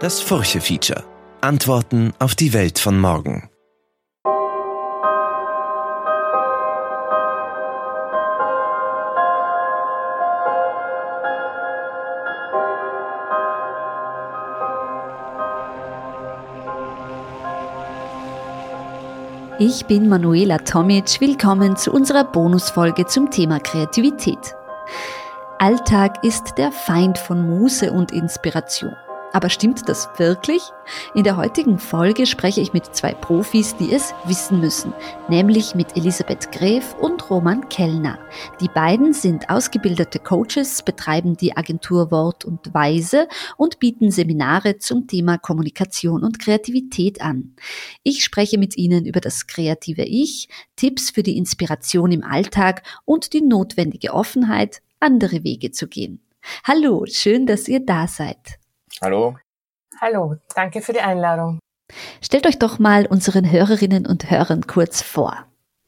Das Furche-Feature. Antworten auf die Welt von morgen. Ich bin Manuela Tomic. Willkommen zu unserer Bonusfolge zum Thema Kreativität. Alltag ist der Feind von Muße und Inspiration. Aber stimmt das wirklich? In der heutigen Folge spreche ich mit zwei Profis, die es wissen müssen, nämlich mit Elisabeth Gräf und Roman Kellner. Die beiden sind ausgebildete Coaches, betreiben die Agentur Wort und Weise und bieten Seminare zum Thema Kommunikation und Kreativität an. Ich spreche mit ihnen über das kreative Ich, Tipps für die Inspiration im Alltag und die notwendige Offenheit, andere Wege zu gehen. Hallo, schön, dass ihr da seid. Hallo. Hallo, danke für die Einladung. Stellt euch doch mal unseren Hörerinnen und Hörern kurz vor.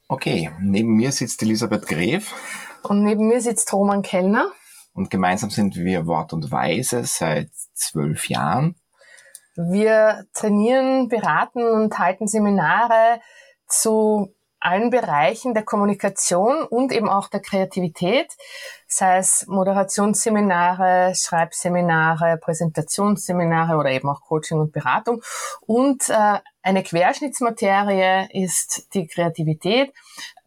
Okay, neben mir sitzt Elisabeth Gref. Und neben mir sitzt Roman Kellner. Und gemeinsam sind wir Wort und Weise seit zwölf Jahren. Wir trainieren, beraten und halten Seminare zu allen Bereichen der Kommunikation und eben auch der Kreativität, sei es Moderationsseminare, Schreibseminare, Präsentationsseminare oder eben auch Coaching und Beratung. Und äh, eine Querschnittsmaterie ist die Kreativität.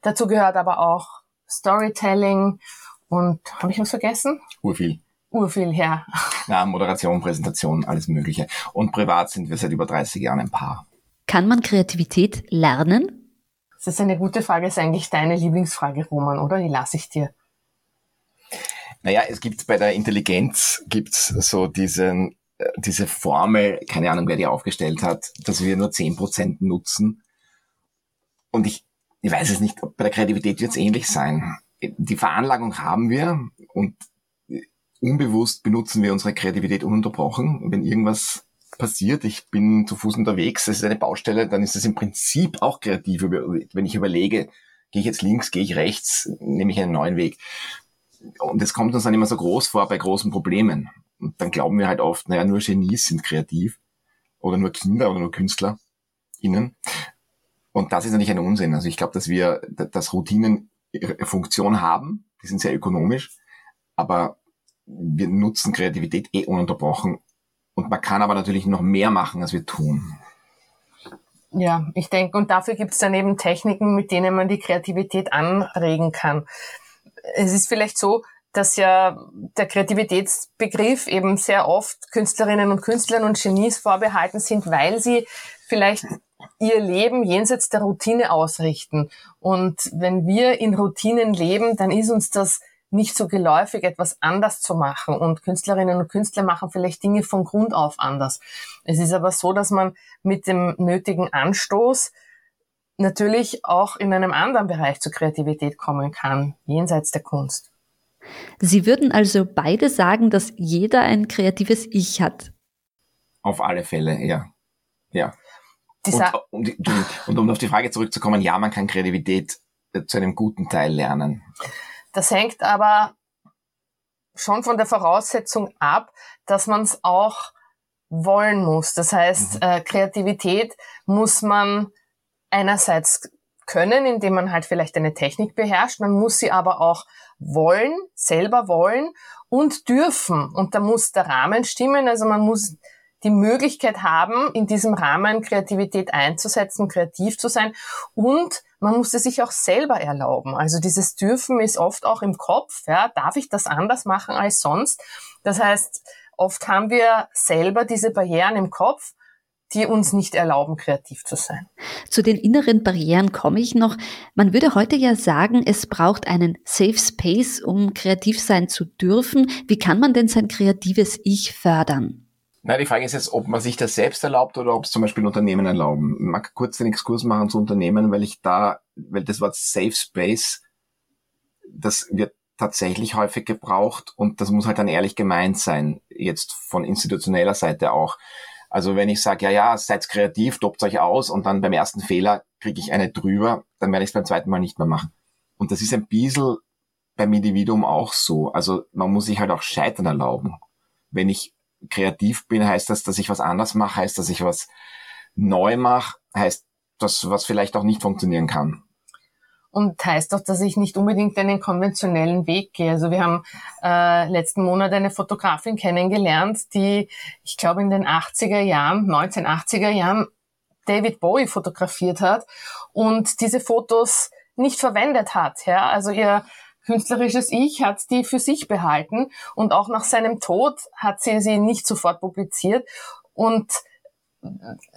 Dazu gehört aber auch Storytelling und habe ich was vergessen? Urviel. Urviel, ja. Ja, Moderation, Präsentation, alles Mögliche. Und privat sind wir seit über 30 Jahren ein Paar. Kann man Kreativität lernen? Das ist eine gute Frage, das ist eigentlich deine Lieblingsfrage, Roman, oder? Die lasse ich dir. Naja, es gibt bei der Intelligenz gibt's so diesen, äh, diese Formel, keine Ahnung, wer die aufgestellt hat, dass wir nur zehn Prozent nutzen. Und ich, ich weiß es nicht, bei der Kreativität wird es ähnlich sein. Die Veranlagung haben wir und unbewusst benutzen wir unsere Kreativität ununterbrochen. Wenn irgendwas passiert, ich bin zu Fuß unterwegs, es ist eine Baustelle, dann ist es im Prinzip auch kreativ, wenn ich überlege, gehe ich jetzt links, gehe ich rechts, nehme ich einen neuen Weg. Und es kommt uns dann immer so groß vor bei großen Problemen. Und dann glauben wir halt oft, naja, nur Genies sind kreativ oder nur Kinder oder nur KünstlerInnen. Und das ist natürlich ein Unsinn. Also ich glaube, dass wir, dass Routinen Funktion haben, die sind sehr ökonomisch, aber wir nutzen Kreativität eh ununterbrochen und man kann aber natürlich noch mehr machen, als wir tun. Ja, ich denke, und dafür gibt es dann eben Techniken, mit denen man die Kreativität anregen kann. Es ist vielleicht so, dass ja der Kreativitätsbegriff eben sehr oft Künstlerinnen und Künstlern und Genies vorbehalten sind, weil sie vielleicht ihr Leben jenseits der Routine ausrichten. Und wenn wir in Routinen leben, dann ist uns das nicht so geläufig, etwas anders zu machen. Und Künstlerinnen und Künstler machen vielleicht Dinge von Grund auf anders. Es ist aber so, dass man mit dem nötigen Anstoß natürlich auch in einem anderen Bereich zur Kreativität kommen kann, jenseits der Kunst. Sie würden also beide sagen, dass jeder ein kreatives Ich hat. Auf alle Fälle, ja. Ja. Und, und, und, um auf die Frage zurückzukommen, ja, man kann Kreativität äh, zu einem guten Teil lernen. Das hängt aber schon von der Voraussetzung ab, dass man es auch wollen muss. Das heißt, mhm. äh, Kreativität muss man einerseits können, indem man halt vielleicht eine Technik beherrscht. Man muss sie aber auch wollen, selber wollen und dürfen. Und da muss der Rahmen stimmen. Also man muss die Möglichkeit haben, in diesem Rahmen Kreativität einzusetzen, kreativ zu sein und man muss es sich auch selber erlauben. Also dieses Dürfen ist oft auch im Kopf. Ja, darf ich das anders machen als sonst? Das heißt, oft haben wir selber diese Barrieren im Kopf, die uns nicht erlauben, kreativ zu sein. Zu den inneren Barrieren komme ich noch. Man würde heute ja sagen, es braucht einen Safe Space, um kreativ sein zu dürfen. Wie kann man denn sein kreatives Ich fördern? Na, die Frage ist jetzt, ob man sich das selbst erlaubt oder ob es zum Beispiel Unternehmen erlauben. Ich mag kurz den Exkurs machen zu Unternehmen, weil ich da, weil das Wort Safe Space, das wird tatsächlich häufig gebraucht und das muss halt dann ehrlich gemeint sein, jetzt von institutioneller Seite auch. Also wenn ich sage, ja, ja, seid kreativ, tobt euch aus und dann beim ersten Fehler kriege ich eine drüber, dann werde ich es beim zweiten Mal nicht mehr machen. Und das ist ein bisschen beim Individuum auch so. Also man muss sich halt auch Scheitern erlauben. Wenn ich kreativ bin, heißt das, dass ich was anders mache, heißt, dass ich was neu mache, heißt das, was vielleicht auch nicht funktionieren kann. Und heißt doch, dass ich nicht unbedingt einen konventionellen Weg gehe. Also wir haben äh, letzten Monat eine Fotografin kennengelernt, die, ich glaube, in den 80er Jahren, 1980er Jahren David Bowie fotografiert hat und diese Fotos nicht verwendet hat. Ja? Also ihr künstlerisches Ich hat die für sich behalten und auch nach seinem Tod hat sie sie nicht sofort publiziert und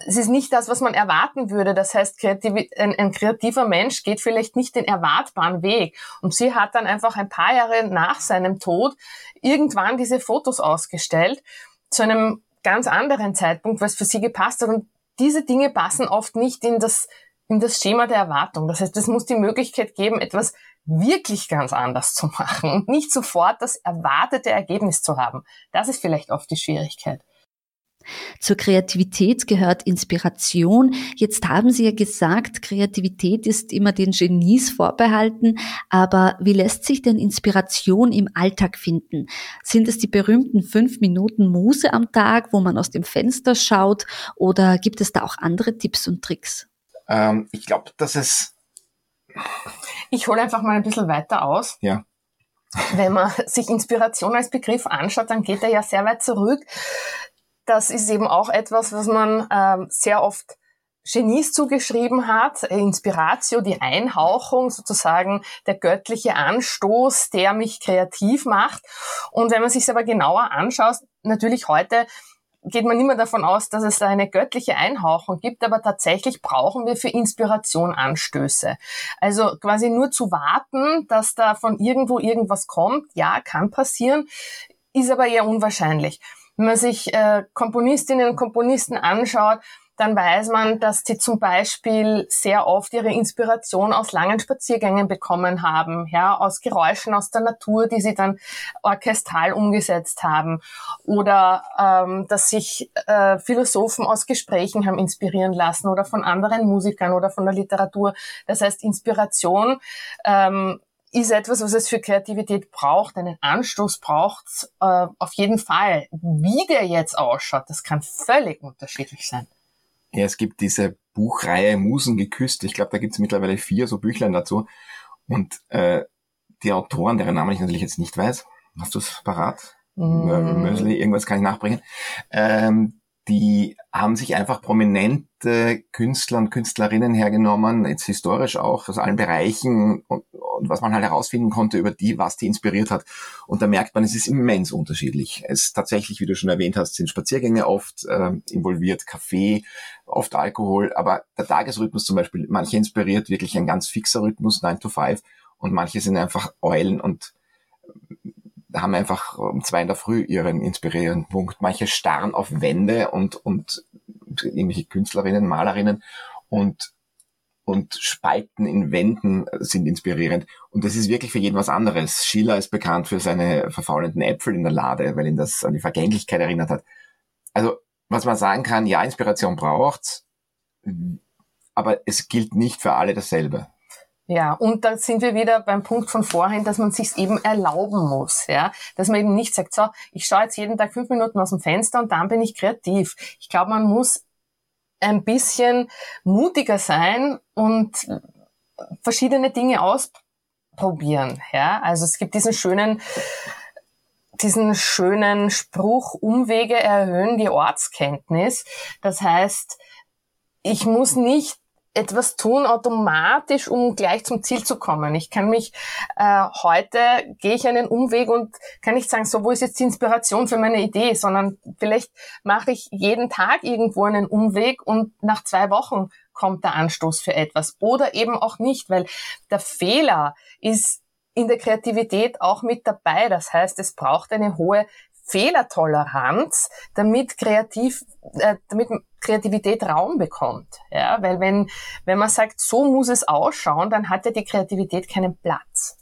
es ist nicht das, was man erwarten würde. Das heißt, ein, ein, kreativer Mensch geht vielleicht nicht den erwartbaren Weg. Und sie hat dann einfach ein paar Jahre nach seinem Tod irgendwann diese Fotos ausgestellt, zu einem ganz anderen Zeitpunkt, was für sie gepasst hat. Und diese Dinge passen oft nicht in das, in das Schema der Erwartung. Das heißt, es muss die Möglichkeit geben, etwas wirklich ganz anders zu machen und nicht sofort das erwartete Ergebnis zu haben. Das ist vielleicht oft die Schwierigkeit. Zur Kreativität gehört Inspiration. Jetzt haben Sie ja gesagt, Kreativität ist immer den Genies vorbehalten. Aber wie lässt sich denn Inspiration im Alltag finden? Sind es die berühmten fünf Minuten Muse am Tag, wo man aus dem Fenster schaut? Oder gibt es da auch andere Tipps und Tricks? Ähm, ich glaube, dass es. Ich hole einfach mal ein bisschen weiter aus. Ja. Wenn man sich Inspiration als Begriff anschaut, dann geht er ja sehr weit zurück das ist eben auch etwas, was man ähm, sehr oft Genies zugeschrieben hat, Inspiratio, die Einhauchung, sozusagen der göttliche Anstoß, der mich kreativ macht. Und wenn man sich aber genauer anschaut, natürlich heute geht man immer davon aus, dass es eine göttliche Einhauchung gibt, aber tatsächlich brauchen wir für Inspiration Anstöße. Also quasi nur zu warten, dass da von irgendwo irgendwas kommt, ja, kann passieren, ist aber eher unwahrscheinlich. Wenn man sich äh, Komponistinnen und Komponisten anschaut, dann weiß man, dass sie zum Beispiel sehr oft ihre Inspiration aus langen Spaziergängen bekommen haben, ja, aus Geräuschen aus der Natur, die sie dann orchestral umgesetzt haben, oder ähm, dass sich äh, Philosophen aus Gesprächen haben inspirieren lassen oder von anderen Musikern oder von der Literatur. Das heißt, Inspiration ähm, ist etwas, was es für Kreativität braucht, einen Anstoß braucht äh, auf jeden Fall. Wie der jetzt ausschaut, das kann völlig unterschiedlich sein. Ja, es gibt diese Buchreihe Musen geküsst. Ich glaube, da gibt es mittlerweile vier so Büchlein dazu. Und äh, die Autoren, deren Namen ich natürlich jetzt nicht weiß, hast du es parat? Mm. Mösli, irgendwas kann ich nachbringen. Ähm, die haben sich einfach prominente Künstler und Künstlerinnen hergenommen, jetzt historisch auch aus allen Bereichen und, und, was man halt herausfinden konnte über die, was die inspiriert hat. Und da merkt man, es ist immens unterschiedlich. Es tatsächlich, wie du schon erwähnt hast, sind Spaziergänge oft äh, involviert, Kaffee, oft Alkohol, aber der Tagesrhythmus zum Beispiel, manche inspiriert wirklich ein ganz fixer Rhythmus, 9 to 5, und manche sind einfach Eulen und haben einfach um zwei in der Früh ihren inspirierenden Punkt. Manche starren auf Wände und, und irgendwelche Künstlerinnen, Malerinnen und, und Spalten in Wänden sind inspirierend. Und das ist wirklich für jeden was anderes. Schiller ist bekannt für seine verfaulenden Äpfel in der Lade, weil ihn das an die Vergänglichkeit erinnert hat. Also, was man sagen kann, ja, Inspiration braucht's, aber es gilt nicht für alle dasselbe. Ja, und da sind wir wieder beim Punkt von vorhin, dass man sich eben erlauben muss, ja, dass man eben nicht sagt, so, ich schaue jetzt jeden Tag fünf Minuten aus dem Fenster und dann bin ich kreativ. Ich glaube, man muss ein bisschen mutiger sein und verschiedene Dinge ausprobieren, ja. Also es gibt diesen schönen diesen schönen Spruch, Umwege erhöhen die Ortskenntnis. Das heißt, ich muss nicht etwas tun automatisch, um gleich zum Ziel zu kommen. Ich kann mich äh, heute gehe ich einen Umweg und kann nicht sagen, so wo ist jetzt die Inspiration für meine Idee, sondern vielleicht mache ich jeden Tag irgendwo einen Umweg und nach zwei Wochen kommt der Anstoß für etwas oder eben auch nicht, weil der Fehler ist in der Kreativität auch mit dabei. Das heißt, es braucht eine hohe Fehlertoleranz, damit kreativ, äh, damit Kreativität Raum bekommt. Ja, weil wenn, wenn man sagt, so muss es ausschauen, dann hat ja die Kreativität keinen Platz.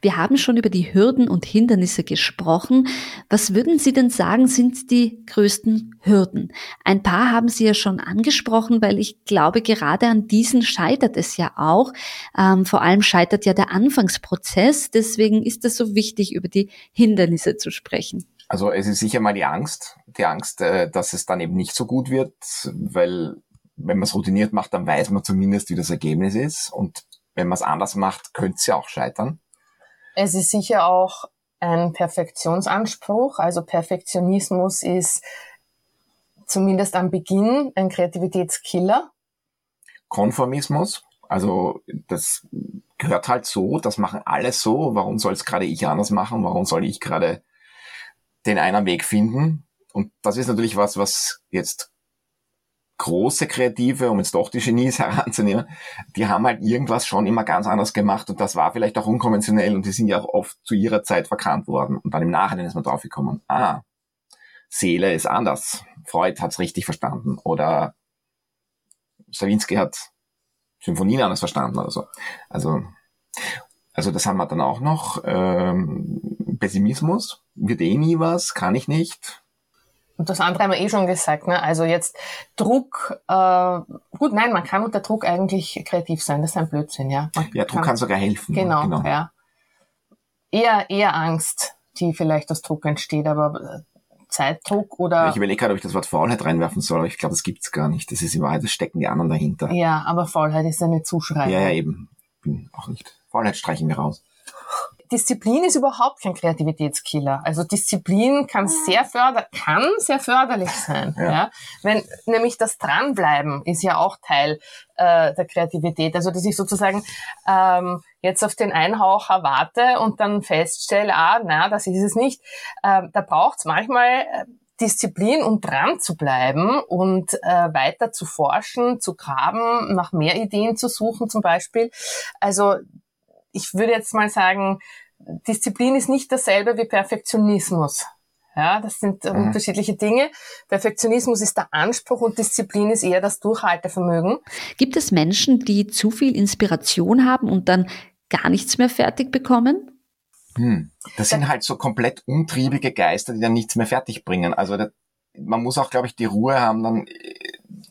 Wir haben schon über die Hürden und Hindernisse gesprochen. Was würden Sie denn sagen, sind die größten Hürden? Ein paar haben Sie ja schon angesprochen, weil ich glaube, gerade an diesen scheitert es ja auch. Ähm, vor allem scheitert ja der Anfangsprozess. Deswegen ist es so wichtig, über die Hindernisse zu sprechen. Also es ist sicher mal die Angst, die Angst, äh, dass es dann eben nicht so gut wird, weil wenn man es routiniert macht, dann weiß man zumindest, wie das Ergebnis ist. Und wenn man es anders macht, könnte es ja auch scheitern. Es ist sicher auch ein Perfektionsanspruch. Also Perfektionismus ist zumindest am Beginn ein Kreativitätskiller. Konformismus, also das gehört halt so, das machen alle so. Warum soll es gerade ich anders machen? Warum soll ich gerade den einen Weg finden? Und das ist natürlich was, was jetzt große Kreative, um jetzt doch die Genies heranzunehmen, die haben halt irgendwas schon immer ganz anders gemacht und das war vielleicht auch unkonventionell und die sind ja auch oft zu ihrer Zeit verkannt worden. Und dann im Nachhinein ist man draufgekommen, ah, Seele ist anders. Freud hat's richtig verstanden oder Stravinsky hat Symphonien anders verstanden oder so. Also, also das haben wir dann auch noch. Ähm, Pessimismus, wird eh nie was, kann ich nicht. Und das andere haben wir eh schon gesagt, ne? Also jetzt Druck, äh, gut, nein, man kann unter Druck eigentlich kreativ sein, das ist ein Blödsinn, ja. Man ja, Druck kann, kann sogar helfen. Genau, genau, ja. Eher, eher Angst, die vielleicht aus Druck entsteht, aber Zeitdruck oder. Ich überlege gerade, ob ich das Wort Faulheit reinwerfen soll, aber ich glaube, das gibt's gar nicht. Das ist in Wahrheit, das stecken die anderen dahinter. Ja, aber Faulheit ist eine Zuschreibung. Ja, ja, eben. Bin auch nicht. Faulheit streichen wir raus. Disziplin ist überhaupt kein Kreativitätskiller. Also Disziplin kann sehr förder kann sehr förderlich sein. Ja. ja. Wenn nämlich das Dranbleiben ist ja auch Teil äh, der Kreativität. Also dass ich sozusagen ähm, jetzt auf den Einhaucher warte und dann feststelle, ah, na, das ist es nicht. Äh, da braucht es manchmal äh, Disziplin, um dran zu bleiben und äh, weiter zu forschen, zu graben, nach mehr Ideen zu suchen zum Beispiel. Also ich würde jetzt mal sagen, Disziplin ist nicht dasselbe wie Perfektionismus. Ja, das sind mhm. unterschiedliche Dinge. Perfektionismus ist der Anspruch und Disziplin ist eher das Durchhaltevermögen. Gibt es Menschen, die zu viel Inspiration haben und dann gar nichts mehr fertig bekommen? Hm. Das sind halt so komplett untriebige Geister, die dann nichts mehr fertig bringen. Also das, man muss auch, glaube ich, die Ruhe haben, dann äh,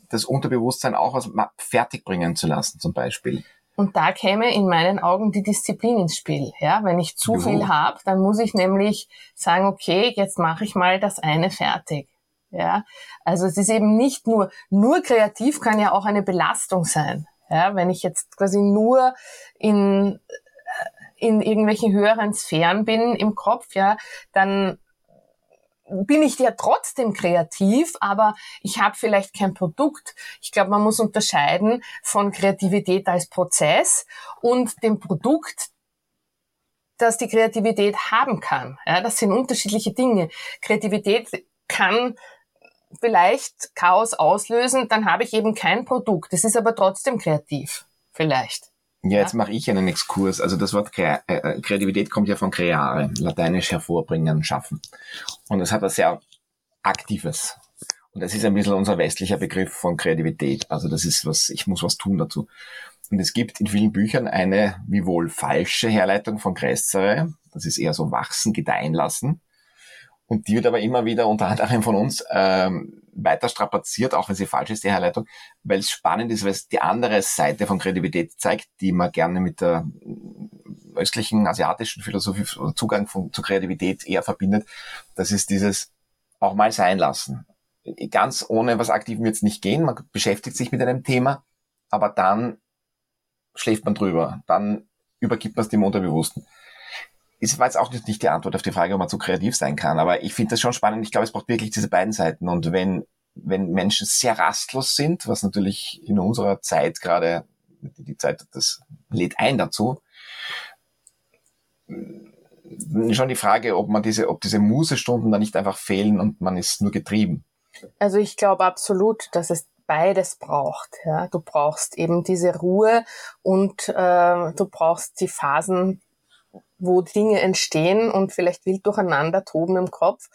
das Unterbewusstsein auch was fertig bringen zu lassen, zum Beispiel. Und da käme in meinen Augen die Disziplin ins Spiel. Ja, wenn ich zu jo. viel habe, dann muss ich nämlich sagen, okay, jetzt mache ich mal das eine fertig. Ja, also es ist eben nicht nur, nur kreativ kann ja auch eine Belastung sein. Ja, wenn ich jetzt quasi nur in, in irgendwelchen höheren Sphären bin im Kopf, ja, dann bin ich ja trotzdem kreativ, aber ich habe vielleicht kein Produkt. Ich glaube, man muss unterscheiden von Kreativität als Prozess und dem Produkt, das die Kreativität haben kann. Ja, das sind unterschiedliche Dinge. Kreativität kann vielleicht Chaos auslösen, dann habe ich eben kein Produkt. Es ist aber trotzdem kreativ, vielleicht. Ja, jetzt mache ich einen Exkurs. Also das Wort äh, äh, Kreativität kommt ja von creare, lateinisch hervorbringen, schaffen. Und es hat was sehr Aktives. Und das ist ein bisschen unser westlicher Begriff von Kreativität. Also das ist was, ich muss was tun dazu. Und es gibt in vielen Büchern eine, wie wohl falsche Herleitung von Gräszere. Das ist eher so wachsen, gedeihen lassen. Und die wird aber immer wieder unter anderem von uns ähm, weiter strapaziert, auch wenn sie falsch ist, die Herleitung, weil es spannend ist, weil es die andere Seite von Kreativität zeigt, die man gerne mit der östlichen, asiatischen Philosophie Zugang von, zu Kreativität eher verbindet. Das ist dieses auch mal sein lassen. Ganz ohne was Aktivem wird es nicht gehen. Man beschäftigt sich mit einem Thema, aber dann schläft man drüber. Dann übergibt man es dem Unterbewussten ist war jetzt auch nicht die Antwort auf die Frage, ob man zu kreativ sein kann, aber ich finde das schon spannend. Ich glaube, es braucht wirklich diese beiden Seiten. Und wenn, wenn Menschen sehr rastlos sind, was natürlich in unserer Zeit gerade, die Zeit, das lädt ein dazu, schon die Frage, ob man diese, ob diese Musestunden da nicht einfach fehlen und man ist nur getrieben. Also ich glaube absolut, dass es beides braucht. Ja, du brauchst eben diese Ruhe und äh, du brauchst die Phasen wo Dinge entstehen und vielleicht wild durcheinander toben im Kopf.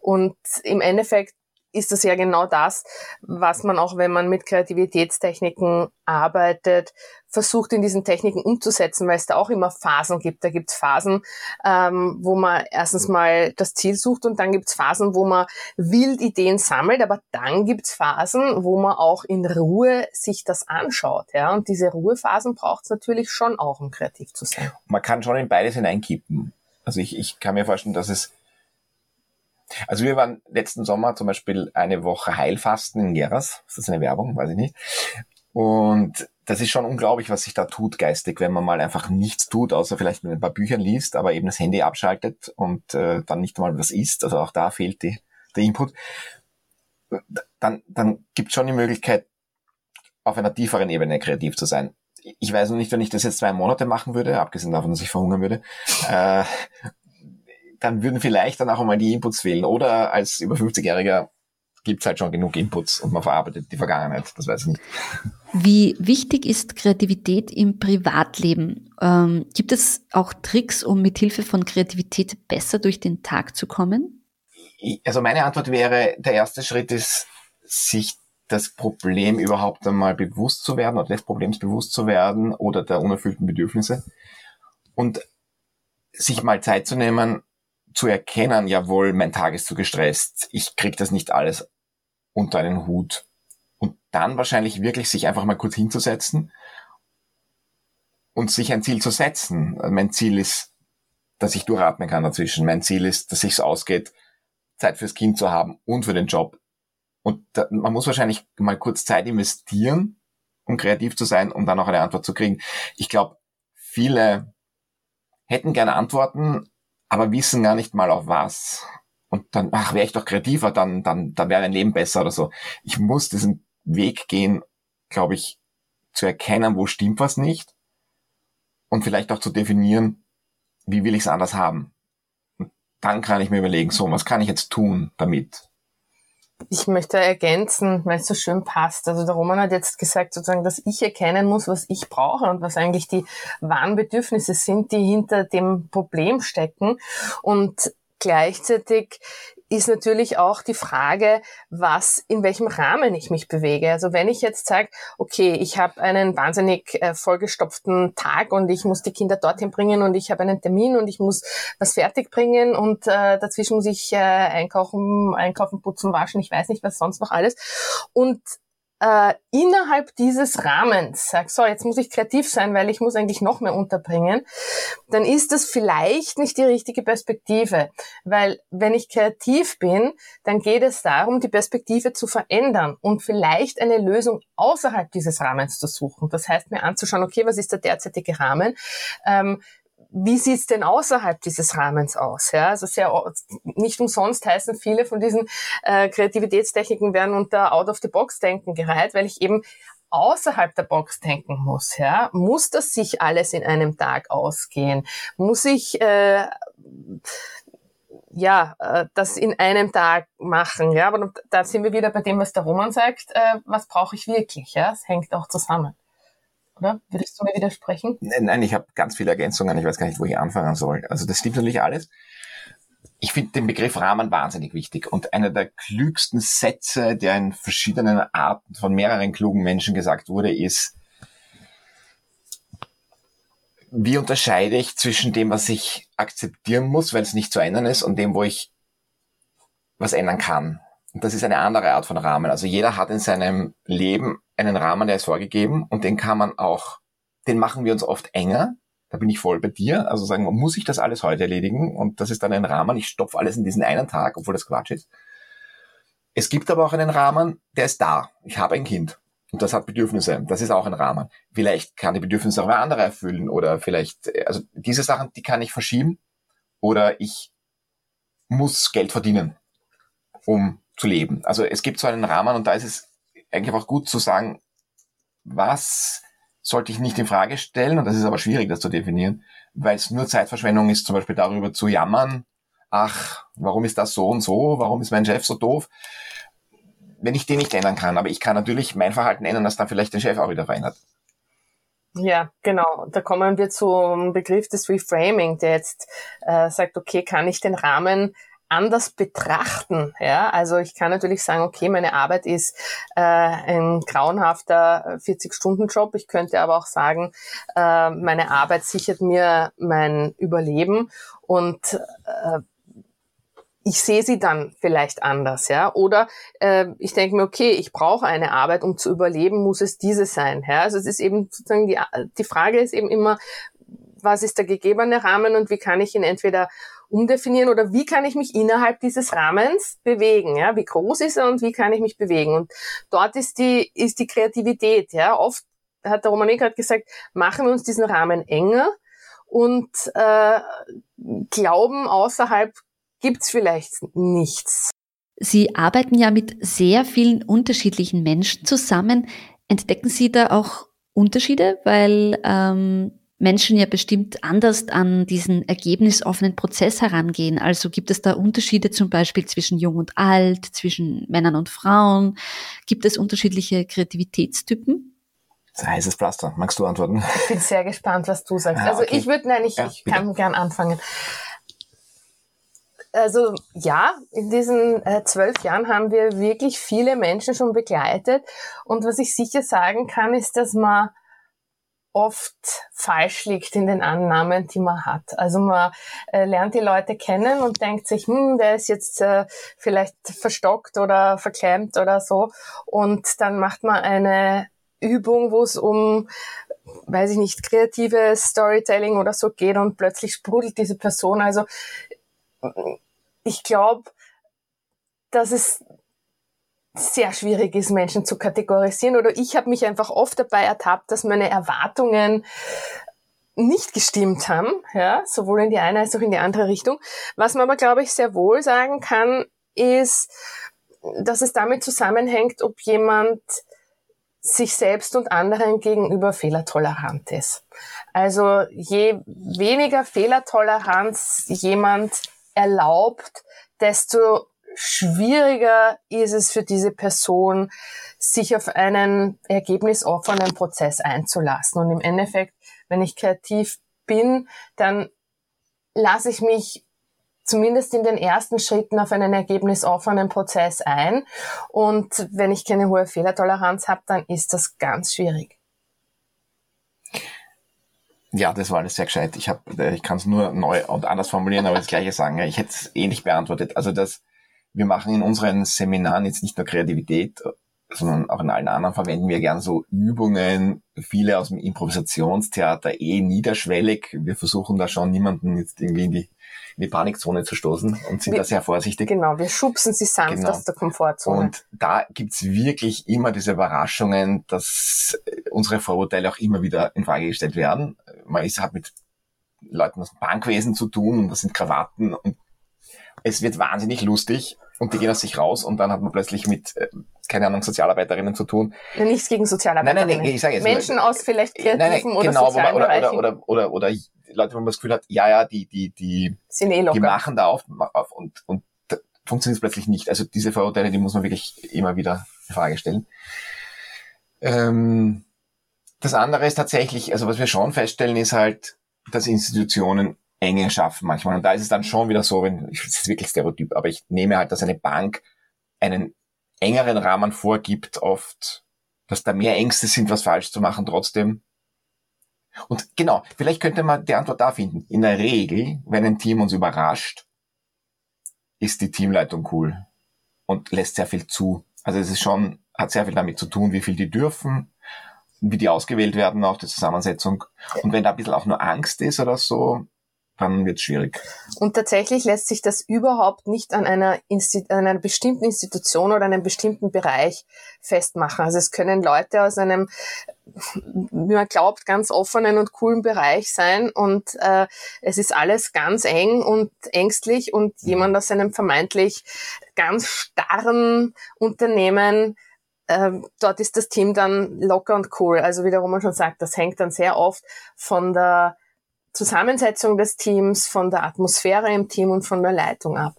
Und im Endeffekt ist das ja genau das, was man auch, wenn man mit Kreativitätstechniken arbeitet, versucht in diesen Techniken umzusetzen, weil es da auch immer Phasen gibt. Da gibt es Phasen, ähm, wo man erstens mal das Ziel sucht und dann gibt es Phasen, wo man wild Ideen sammelt, aber dann gibt es Phasen, wo man auch in Ruhe sich das anschaut. Ja? Und diese Ruhephasen braucht es natürlich schon auch, um kreativ zu sein. Man kann schon in beides hineinkippen. Also ich, ich kann mir vorstellen, dass es Also wir waren letzten Sommer zum Beispiel eine Woche Heilfasten in Geras. Ist das eine Werbung? Weiß ich nicht. Und das ist schon unglaublich, was sich da tut geistig, wenn man mal einfach nichts tut, außer vielleicht mit ein paar Büchern liest, aber eben das Handy abschaltet und äh, dann nicht mal was isst. Also auch da fehlt die, der Input. Dann, dann gibt es schon die Möglichkeit, auf einer tieferen Ebene kreativ zu sein. Ich weiß noch nicht, wenn ich das jetzt zwei Monate machen würde, abgesehen davon, dass ich verhungern würde, äh, dann würden vielleicht dann auch einmal die Inputs fehlen. Oder als über 50-Jähriger gibt es halt schon genug Inputs und man verarbeitet die Vergangenheit. Das weiß ich nicht. Wie wichtig ist Kreativität im Privatleben? Ähm, gibt es auch Tricks, um mit Hilfe von Kreativität besser durch den Tag zu kommen? Also meine Antwort wäre, der erste Schritt ist, sich das Problem überhaupt einmal bewusst zu werden oder des Problems bewusst zu werden oder der unerfüllten Bedürfnisse und sich mal Zeit zu nehmen, zu erkennen, jawohl, mein Tag ist zu gestresst, ich krieg das nicht alles unter einen Hut. Und dann wahrscheinlich wirklich sich einfach mal kurz hinzusetzen und sich ein Ziel zu setzen. Mein Ziel ist, dass ich durchatmen kann dazwischen. Mein Ziel ist, dass sich's ausgeht, Zeit fürs Kind zu haben und für den Job. Und da, man muss wahrscheinlich mal kurz Zeit investieren, um kreativ zu sein, um dann auch eine Antwort zu kriegen. Ich glaube, viele hätten gerne Antworten, aber wissen gar nicht mal auf was. Und dann, ach, wäre ich doch kreativer, dann, dann, dann wäre mein Leben besser oder so. Ich muss diesen Weg gehen, glaube ich, zu erkennen, wo stimmt was nicht und vielleicht auch zu definieren, wie will ich es anders haben. Und dann kann ich mir überlegen, so, was kann ich jetzt tun damit? Ich möchte ergänzen, weil es so schön passt. Also der Roman hat jetzt gesagt, sozusagen, dass ich erkennen muss, was ich brauche und was eigentlich die wahren Bedürfnisse sind, die hinter dem Problem stecken. Und gleichzeitig ist natürlich auch die Frage, was in welchem Rahmen ich mich bewege. Also wenn ich jetzt sage, okay, ich habe einen wahnsinnig äh, vollgestopften Tag und ich muss die Kinder dorthin bringen und ich habe einen Termin und ich muss was fertig bringen und äh, dazwischen muss ich äh, einkaufen, einkaufen, putzen, waschen, ich weiß nicht was sonst noch alles und äh, innerhalb dieses Rahmens sag, so, jetzt muss ich kreativ sein, weil ich muss eigentlich noch mehr unterbringen, dann ist das vielleicht nicht die richtige Perspektive. Weil wenn ich kreativ bin, dann geht es darum, die Perspektive zu verändern und vielleicht eine Lösung außerhalb dieses Rahmens zu suchen. Das heißt, mir anzuschauen, okay, was ist der derzeitige Rahmen? Ähm, wie sieht's denn außerhalb dieses Rahmens aus? Ja, also sehr nicht umsonst heißen viele von diesen äh, Kreativitätstechniken werden unter Out-of-the-Box-Denken gereiht, weil ich eben außerhalb der Box denken muss. Ja, muss das sich alles in einem Tag ausgehen? Muss ich äh, ja, äh, das in einem Tag machen. Ja, aber da sind wir wieder bei dem, was der Roman sagt. Äh, was brauche ich wirklich? Ja, es hängt auch zusammen oder? Würdest du mir widersprechen? Nein, ich habe ganz viele Ergänzungen. Ich weiß gar nicht, wo ich anfangen soll. Also das stimmt natürlich alles. Ich finde den Begriff Rahmen wahnsinnig wichtig und einer der klügsten Sätze, der in verschiedenen Arten von mehreren klugen Menschen gesagt wurde, ist, wie unterscheide ich zwischen dem, was ich akzeptieren muss, weil es nicht zu ändern ist, und dem, wo ich was ändern kann? Das ist eine andere Art von Rahmen. Also jeder hat in seinem Leben einen Rahmen, der ist vorgegeben und den kann man auch, den machen wir uns oft enger. Da bin ich voll bei dir. Also sagen, muss ich das alles heute erledigen? Und das ist dann ein Rahmen. Ich stopfe alles in diesen einen Tag, obwohl das Quatsch ist. Es gibt aber auch einen Rahmen, der ist da. Ich habe ein Kind. Und das hat Bedürfnisse. Das ist auch ein Rahmen. Vielleicht kann die Bedürfnisse auch mal andere erfüllen oder vielleicht, also diese Sachen, die kann ich verschieben oder ich muss Geld verdienen, um zu leben. Also es gibt so einen Rahmen und da ist es eigentlich auch gut zu sagen, was sollte ich nicht in Frage stellen, und das ist aber schwierig, das zu definieren, weil es nur Zeitverschwendung ist, zum Beispiel darüber zu jammern, ach, warum ist das so und so, warum ist mein Chef so doof, wenn ich den nicht ändern kann. Aber ich kann natürlich mein Verhalten ändern, das dann vielleicht den Chef auch wieder verändert. Ja, genau. Da kommen wir zum Begriff des Reframing, der jetzt äh, sagt, okay, kann ich den Rahmen anders betrachten. Ja, also ich kann natürlich sagen, okay, meine Arbeit ist äh, ein grauenhafter 40-Stunden-Job. Ich könnte aber auch sagen, äh, meine Arbeit sichert mir mein Überleben und äh, ich sehe sie dann vielleicht anders, ja. Oder äh, ich denke mir, okay, ich brauche eine Arbeit, um zu überleben, muss es diese sein. Ja? Also es ist eben sozusagen die, die Frage ist eben immer, was ist der gegebene Rahmen und wie kann ich ihn entweder umdefinieren oder wie kann ich mich innerhalb dieses Rahmens bewegen, ja, wie groß ist er und wie kann ich mich bewegen und dort ist die, ist die Kreativität, ja, oft hat der Romanik gerade gesagt, machen wir uns diesen Rahmen enger und äh, glauben, außerhalb gibt's vielleicht nichts. Sie arbeiten ja mit sehr vielen unterschiedlichen Menschen zusammen. Entdecken Sie da auch Unterschiede? Weil ähm, Menschen ja bestimmt anders an diesen ergebnisoffenen Prozess herangehen. Also gibt es da Unterschiede zum Beispiel zwischen jung und alt, zwischen Männern und Frauen? Gibt es unterschiedliche Kreativitätstypen? Das ist ein heißes Pflaster. Magst du antworten? Ich bin sehr gespannt, was du sagst. Ah, also okay. ich würde, nein, ich, Ja, ich bitte. kann gern anfangen. Also ja, in diesen äh, zwölf Jahren haben wir wirklich viele Menschen schon begleitet. Und was ich sicher sagen kann, ist, dass man oft falsch liegt in den Annahmen, die man hat. Also man äh, lernt die Leute kennen und denkt sich, hm, der ist jetzt äh, vielleicht verstockt oder verklemmt oder so. Und dann macht man eine Übung, wo es um, weiß ich nicht, kreatives Storytelling oder so geht und plötzlich sprudelt diese Person. Also ich glaube, dass es sehr schwierig ist, Menschen zu kategorisieren. Oder ich habe mich einfach oft dabei ertappt, dass meine Erwartungen nicht gestimmt haben, ja, sowohl in die eine als auch in die andere Richtung. Was man aber, glaube ich, sehr wohl sagen kann, ist, dass es damit zusammenhängt, ob jemand sich selbst und anderen gegenüber fehlertolerant ist. Also je weniger Fehlertoleranz jemand erlaubt, desto schwieriger ist es für diese Person, sich auf einen ergebnisoffenen Prozess einzulassen. Und im Endeffekt, wenn ich kreativ bin, dann lasse ich mich zumindest in den ersten Schritten auf einen ergebnisoffenen Prozess ein. Und wenn ich keine hohe Fehlertoleranz habe, dann ist das ganz schwierig. Ja, das war alles sehr gescheit. Ich äh, ich kann es nur neu und anders formulieren, aber das Gleiche sagen. Ich hätte es ähnlich beantwortet. Also das, wir machen in unseren Seminaren jetzt nicht nur Kreativität, sondern auch in allen anderen verwenden wir gern so Übungen, viele aus dem Improvisationstheater, eh niederschwellig. Wir versuchen da schon niemanden jetzt irgendwie in die, in die Panikzone zu stoßen und sind Wir- da sehr vorsichtig. Genau, wir schubsen sie sanft Genau. aus der Komfortzone. Und da gibt's wirklich immer diese Überraschungen, dass unsere Vorurteile auch immer wieder in Frage gestellt werden. Man ist, hat mit Leuten aus dem Bankwesen zu tun und das sind Krawatten und es wird wahnsinnig lustig und die gehen aus sich raus und dann hat man plötzlich mit, äh, keine Ahnung, Sozialarbeiterinnen zu tun. Nichts gegen Sozialarbeiterinnen. Nein, nein, nein, ich sage jetzt Menschen aus vielleicht kreativen Nein, nein, oder genau, sozialen oder, Bereichen oder, oder, oder, oder Leute, wo man das Gefühl hat, ja, ja, die, die, die, sind eh die machen da auf, auf und, und funktioniert es plötzlich nicht. Also diese Vorurteile, die muss man wirklich immer wieder in Frage stellen. Ähm, das andere ist tatsächlich, also was wir schon feststellen, ist halt, dass Institutionen Enge schaffen manchmal. Und da ist es dann schon wieder so, wenn, es ist wirklich Stereotyp, aber ich nehme halt, dass eine Bank einen engeren Rahmen vorgibt, oft, dass da mehr Ängste sind, was falsch zu machen trotzdem. Und genau, vielleicht könnte man die Antwort da finden. In der Regel, wenn ein Team uns überrascht, ist die Teamleitung cool und lässt sehr viel zu. Also es ist schon, hat sehr viel damit zu tun, wie viel die dürfen, wie die ausgewählt werden, auch die Zusammensetzung. Und wenn da ein bisschen auch nur Angst ist oder so, dann wird es schwierig. Und tatsächlich lässt sich das überhaupt nicht an einer, Insti an einer bestimmten Institution oder einem bestimmten Bereich festmachen. Also es können Leute aus einem, wie man glaubt, ganz offenen und coolen Bereich sein und äh, es ist alles ganz eng und ängstlich und jemand aus einem vermeintlich ganz starren Unternehmen ähm, dort ist das Team dann locker und cool. Also wie der Roman schon sagt, das hängt dann sehr oft von der Zusammensetzung des Teams, von der Atmosphäre im Team und von der Leitung ab.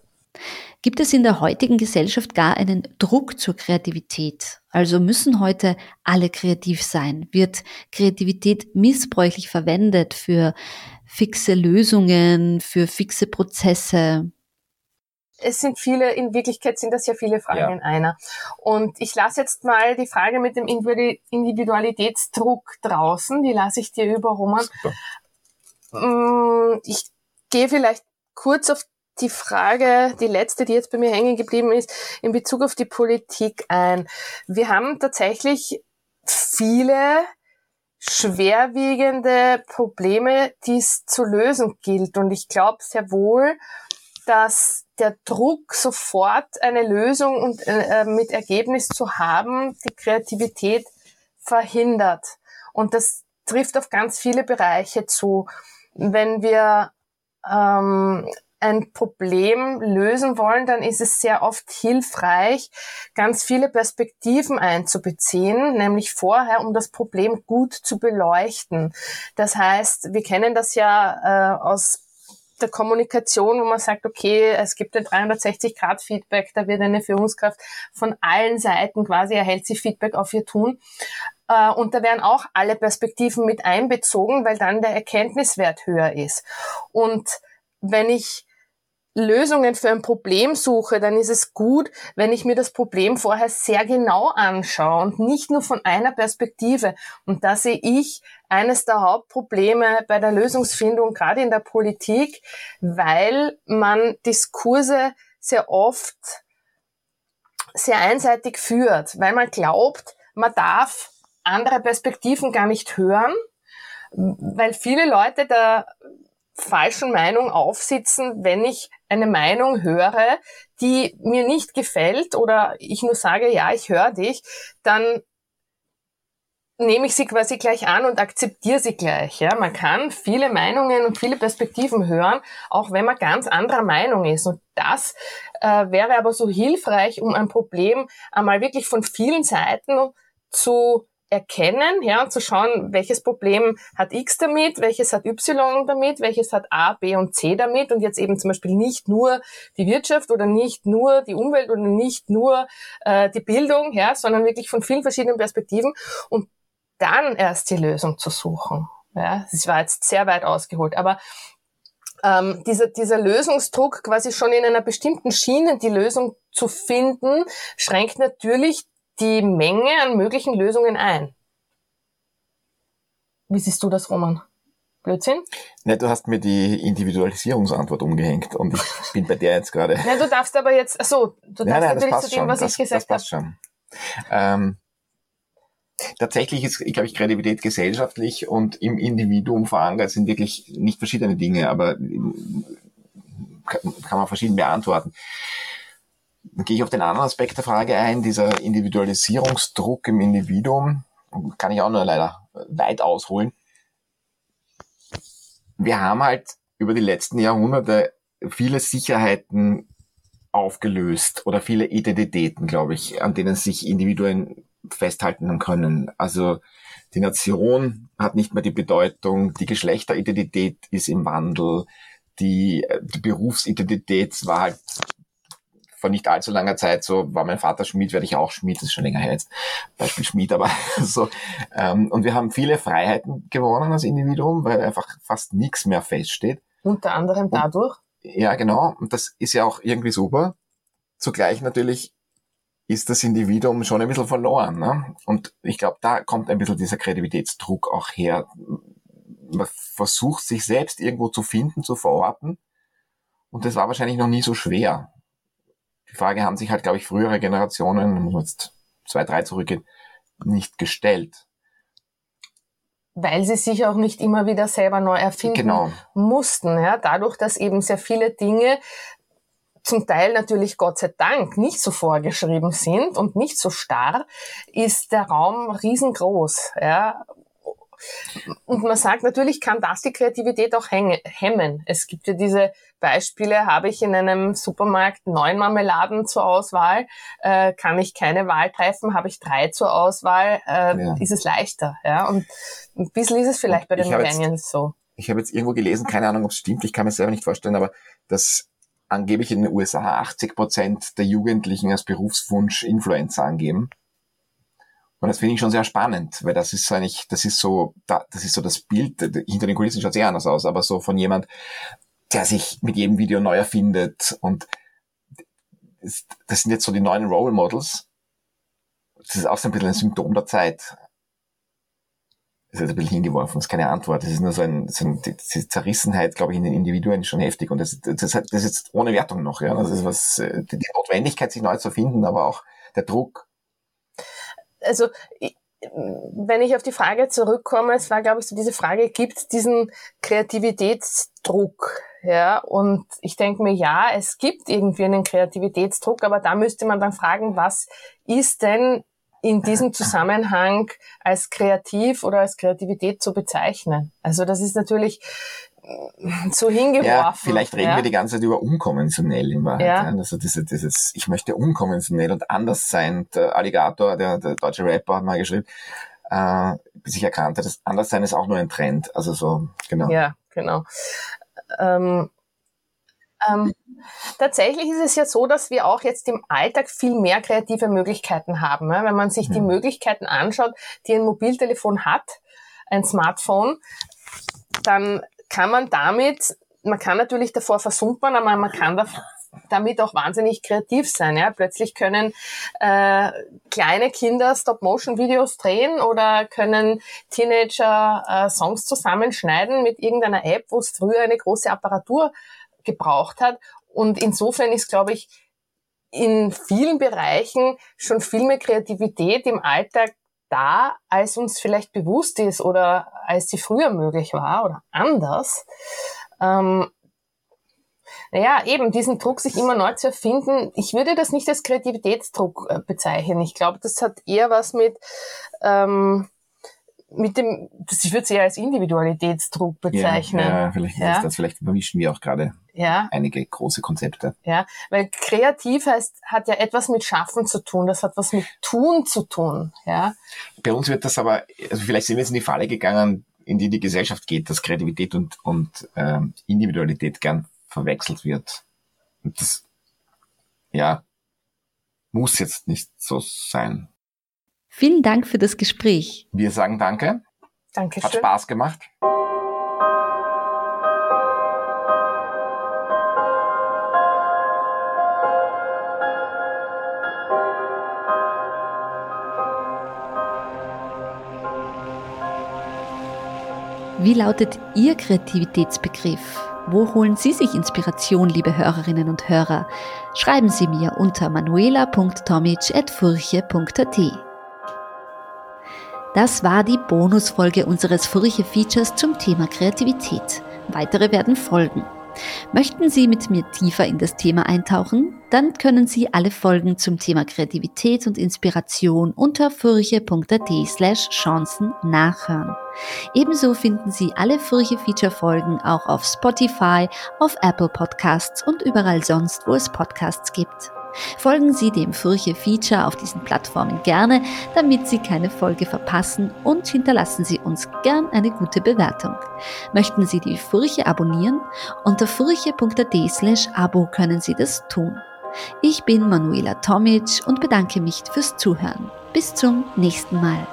Gibt es in der heutigen Gesellschaft gar einen Druck zur Kreativität? Also müssen heute alle kreativ sein? Wird Kreativität missbräuchlich verwendet für fixe Lösungen, für fixe Prozesse? Es sind viele, in Wirklichkeit sind das ja viele Fragen Ja. in einer. Und ich lasse jetzt mal die Frage mit dem Individu- Individualitätsdruck draußen, die lasse ich dir über, Roman. Super. Mm, Ich gehe vielleicht kurz auf die Frage, die letzte, die jetzt bei mir hängen geblieben ist, in Bezug auf die Politik ein. Wir haben tatsächlich viele schwerwiegende Probleme, die es zu lösen gilt. Und ich glaube sehr wohl, dass der Druck, sofort eine Lösung und äh, mit Ergebnis zu haben, die Kreativität verhindert. Und das trifft auf ganz viele Bereiche zu. Wenn wir ähm, ein Problem lösen wollen, dann ist es sehr oft hilfreich, ganz viele Perspektiven einzubeziehen, nämlich vorher, um das Problem gut zu beleuchten. Das heißt, wir kennen das ja äh, aus der Kommunikation, wo man sagt, okay, es gibt ein 360-Grad-Feedback, da wird eine Führungskraft von allen Seiten quasi erhält sie Feedback auf ihr Tun. Äh, und da werden auch alle Perspektiven mit einbezogen, weil dann der Erkenntniswert höher ist. Und wenn ich Lösungen für ein Problem suche, dann ist es gut, wenn ich mir das Problem vorher sehr genau anschaue und nicht nur von einer Perspektive. Und da sehe ich eines der Hauptprobleme bei der Lösungsfindung, gerade in der Politik, weil man Diskurse sehr oft sehr einseitig führt, weil man glaubt, man darf andere Perspektiven gar nicht hören, weil viele Leute da falschen Meinung aufsitzen, wenn ich eine Meinung höre, die mir nicht gefällt oder ich nur sage, ja, ich höre dich, dann nehme ich sie quasi gleich an und akzeptiere sie gleich. Ja, man kann viele Meinungen und viele Perspektiven hören, auch wenn man ganz anderer Meinung ist. Und das äh, wäre aber so hilfreich, um ein Problem einmal wirklich von vielen Seiten zu erkennen, ja, und zu schauen, welches Problem hat X damit, welches hat Y damit, welches hat A, B und C damit. Und jetzt eben zum Beispiel nicht nur die Wirtschaft oder nicht nur die Umwelt oder nicht nur äh, die Bildung, ja, sondern wirklich von vielen verschiedenen Perspektiven. Und dann erst die Lösung zu suchen. Ja, das war jetzt sehr weit ausgeholt, aber ähm, dieser, dieser Lösungsdruck, quasi schon in einer bestimmten Schiene die Lösung zu finden, schränkt natürlich die Menge an möglichen Lösungen ein. Wie siehst du das, Roman? Blödsinn? Ne, du hast mir die Individualisierungsantwort umgehängt und ich bin bei der jetzt gerade. Nein, du darfst aber jetzt, so, du darfst nein, natürlich zu dem, schon. was das, ich gesagt das passt habe. schon. Ähm, tatsächlich ist, glaube ich, Kreativität gesellschaftlich und im Individuum verankert sind wirklich nicht verschiedene Dinge, aber kann, kann man verschieden beantworten. Dann gehe ich auf den anderen Aspekt der Frage ein, dieser Individualisierungsdruck im Individuum. Kann ich auch nur leider weit ausholen. Wir haben halt über die letzten Jahrhunderte viele Sicherheiten aufgelöst oder viele Identitäten, glaube ich, an denen sich Individuen festhalten können. Also die Nation hat nicht mehr die Bedeutung, die Geschlechteridentität ist im Wandel, die, die Berufsidentität war halt vor nicht allzu langer Zeit so, war mein Vater Schmied, werde ich auch Schmied, das ist schon länger her jetzt, Beispiel Schmied, aber so. Ähm, und wir haben viele Freiheiten gewonnen als Individuum, weil einfach fast nichts mehr feststeht. Unter anderem dadurch. Und, ja, genau. Und das ist ja auch irgendwie super. Zugleich natürlich ist das Individuum schon ein bisschen verloren. Ne? Und ich glaube, da kommt ein bisschen dieser Kreativitätsdruck auch her. Man versucht sich selbst irgendwo zu finden, zu verorten. Und das war wahrscheinlich noch nie so schwer. Die Frage haben sich halt, glaube ich, frühere Generationen, muss man jetzt zwei, drei zurückgehen, nicht gestellt. Weil sie sich auch nicht immer wieder selber neu erfinden Genau. mussten. Ja? Dadurch, dass eben sehr viele Dinge zum Teil natürlich Gott sei Dank nicht so vorgeschrieben sind und nicht so starr, ist der Raum riesengroß. Ja? Und man sagt, natürlich kann das die Kreativität auch hemmen. Es gibt ja diese Beispiele, habe ich in einem Supermarkt neun Marmeladen zur Auswahl, äh, kann ich keine Wahl treffen, habe ich drei zur Auswahl, äh, Ja. ist es leichter. Ja? Und ein bisschen ist es vielleicht bei den Millennials so. Ich habe jetzt irgendwo gelesen, keine Ahnung, ob es stimmt, ich kann mir selber nicht vorstellen, aber dass angeblich in den USA 80 Prozent der Jugendlichen als Berufswunsch Influencer angeben. Und das finde ich schon sehr spannend, weil das ist eigentlich, das ist so, da- das ist so das Bild, hinter den Kulissen schaut sehr anders aus, aber so von jemand, der sich mit jedem Video neu erfindet und das sind jetzt so die neuen Role Models. Das ist auch so ein bisschen ein Symptom der Zeit. Das ist ein bisschen hingeworfen, das ist keine Antwort. Das ist nur so ein, so ein diese Zerrissenheit, glaube ich, in den Individuen schon heftig. Und das, das, das ist jetzt ohne Wertung noch, ja. Das ist was, die Notwendigkeit, sich neu zu finden, aber auch der Druck. Also wenn ich auf die Frage zurückkomme, es war, glaube ich, so diese Frage, gibt es diesen Kreativitätsdruck? Ja, und ich denke mir, ja, es gibt irgendwie einen Kreativitätsdruck, aber da müsste man dann fragen, was ist denn in diesem Zusammenhang als kreativ oder als Kreativität zu bezeichnen? Also das ist natürlich so hingeworfen. Ja, vielleicht reden ja. wir die ganze Zeit über unkonventionell in Wahrheit. Ja. Also diese, dieses, ich möchte unkonventionell und anders sein. Der Alligator, der, der deutsche Rapper, hat mal geschrieben, äh, bis ich erkannt habe, das Anderssein ist auch nur ein Trend. Also so, genau. Ja, genau. Ähm, ähm, tatsächlich ist es ja so, dass wir auch jetzt im Alltag viel mehr kreative Möglichkeiten haben. Ne? Wenn man sich die Möglichkeiten anschaut, die ein Mobiltelefon hat, ein Smartphone, dann kann man damit, man kann natürlich davor versumpern, aber man kann da, damit auch wahnsinnig kreativ sein. Ja? Plötzlich können äh, kleine Kinder Stop-Motion-Videos drehen oder können Teenager äh, Songs zusammenschneiden mit irgendeiner App, wo es früher eine große Apparatur gebraucht hat. Und insofern ist, glaube ich, in vielen Bereichen schon viel mehr Kreativität im Alltag da, als uns vielleicht bewusst ist oder als sie früher möglich war oder anders. Ähm, naja, eben diesen Druck, sich immer neu zu erfinden. Ich würde das nicht als Kreativitätsdruck äh, bezeichnen. Ich glaube, das hat eher was mit ähm, mit dem, ich würde es eher als Individualitätsdruck bezeichnen. Ja, ja vielleicht ja. das, vielleicht vermischen wir auch gerade ja. einige große Konzepte. Ja, weil kreativ heißt, hat ja etwas mit Schaffen zu tun, das hat was mit Tun zu tun, ja. Bei uns wird das aber, also vielleicht sind wir jetzt in die Falle gegangen, in die die Gesellschaft geht, dass Kreativität und, und ähm, Individualität gern verwechselt wird. Und das, ja, muss jetzt nicht so sein. Vielen Dank für das Gespräch. Wir sagen Danke. Dankeschön. Hat Spaß gemacht. Wie lautet Ihr Kreativitätsbegriff? Wo holen Sie sich Inspiration, liebe Hörerinnen und Hörer? Schreiben Sie mir unter manuela.tomic.furche.at. Das war die Bonusfolge unseres Furche-Features zum Thema Kreativität. Weitere werden folgen. Möchten Sie mit mir tiefer in das Thema eintauchen? Dann können Sie alle Folgen zum Thema Kreativität und Inspiration unter furche.at slash Chancen nachhören. Ebenso finden Sie alle Furche Feature Folgen auch auf Spotify, auf Apple Podcasts und überall sonst, wo es Podcasts gibt. Folgen Sie dem Furche Feature auf diesen Plattformen gerne, damit Sie keine Folge verpassen und hinterlassen Sie uns gern eine gute Bewertung. Möchten Sie die Furche abonnieren? Unter furche.at slash abo können Sie das tun. Ich bin Manuela Tomic und bedanke mich fürs Zuhören. Bis zum nächsten Mal.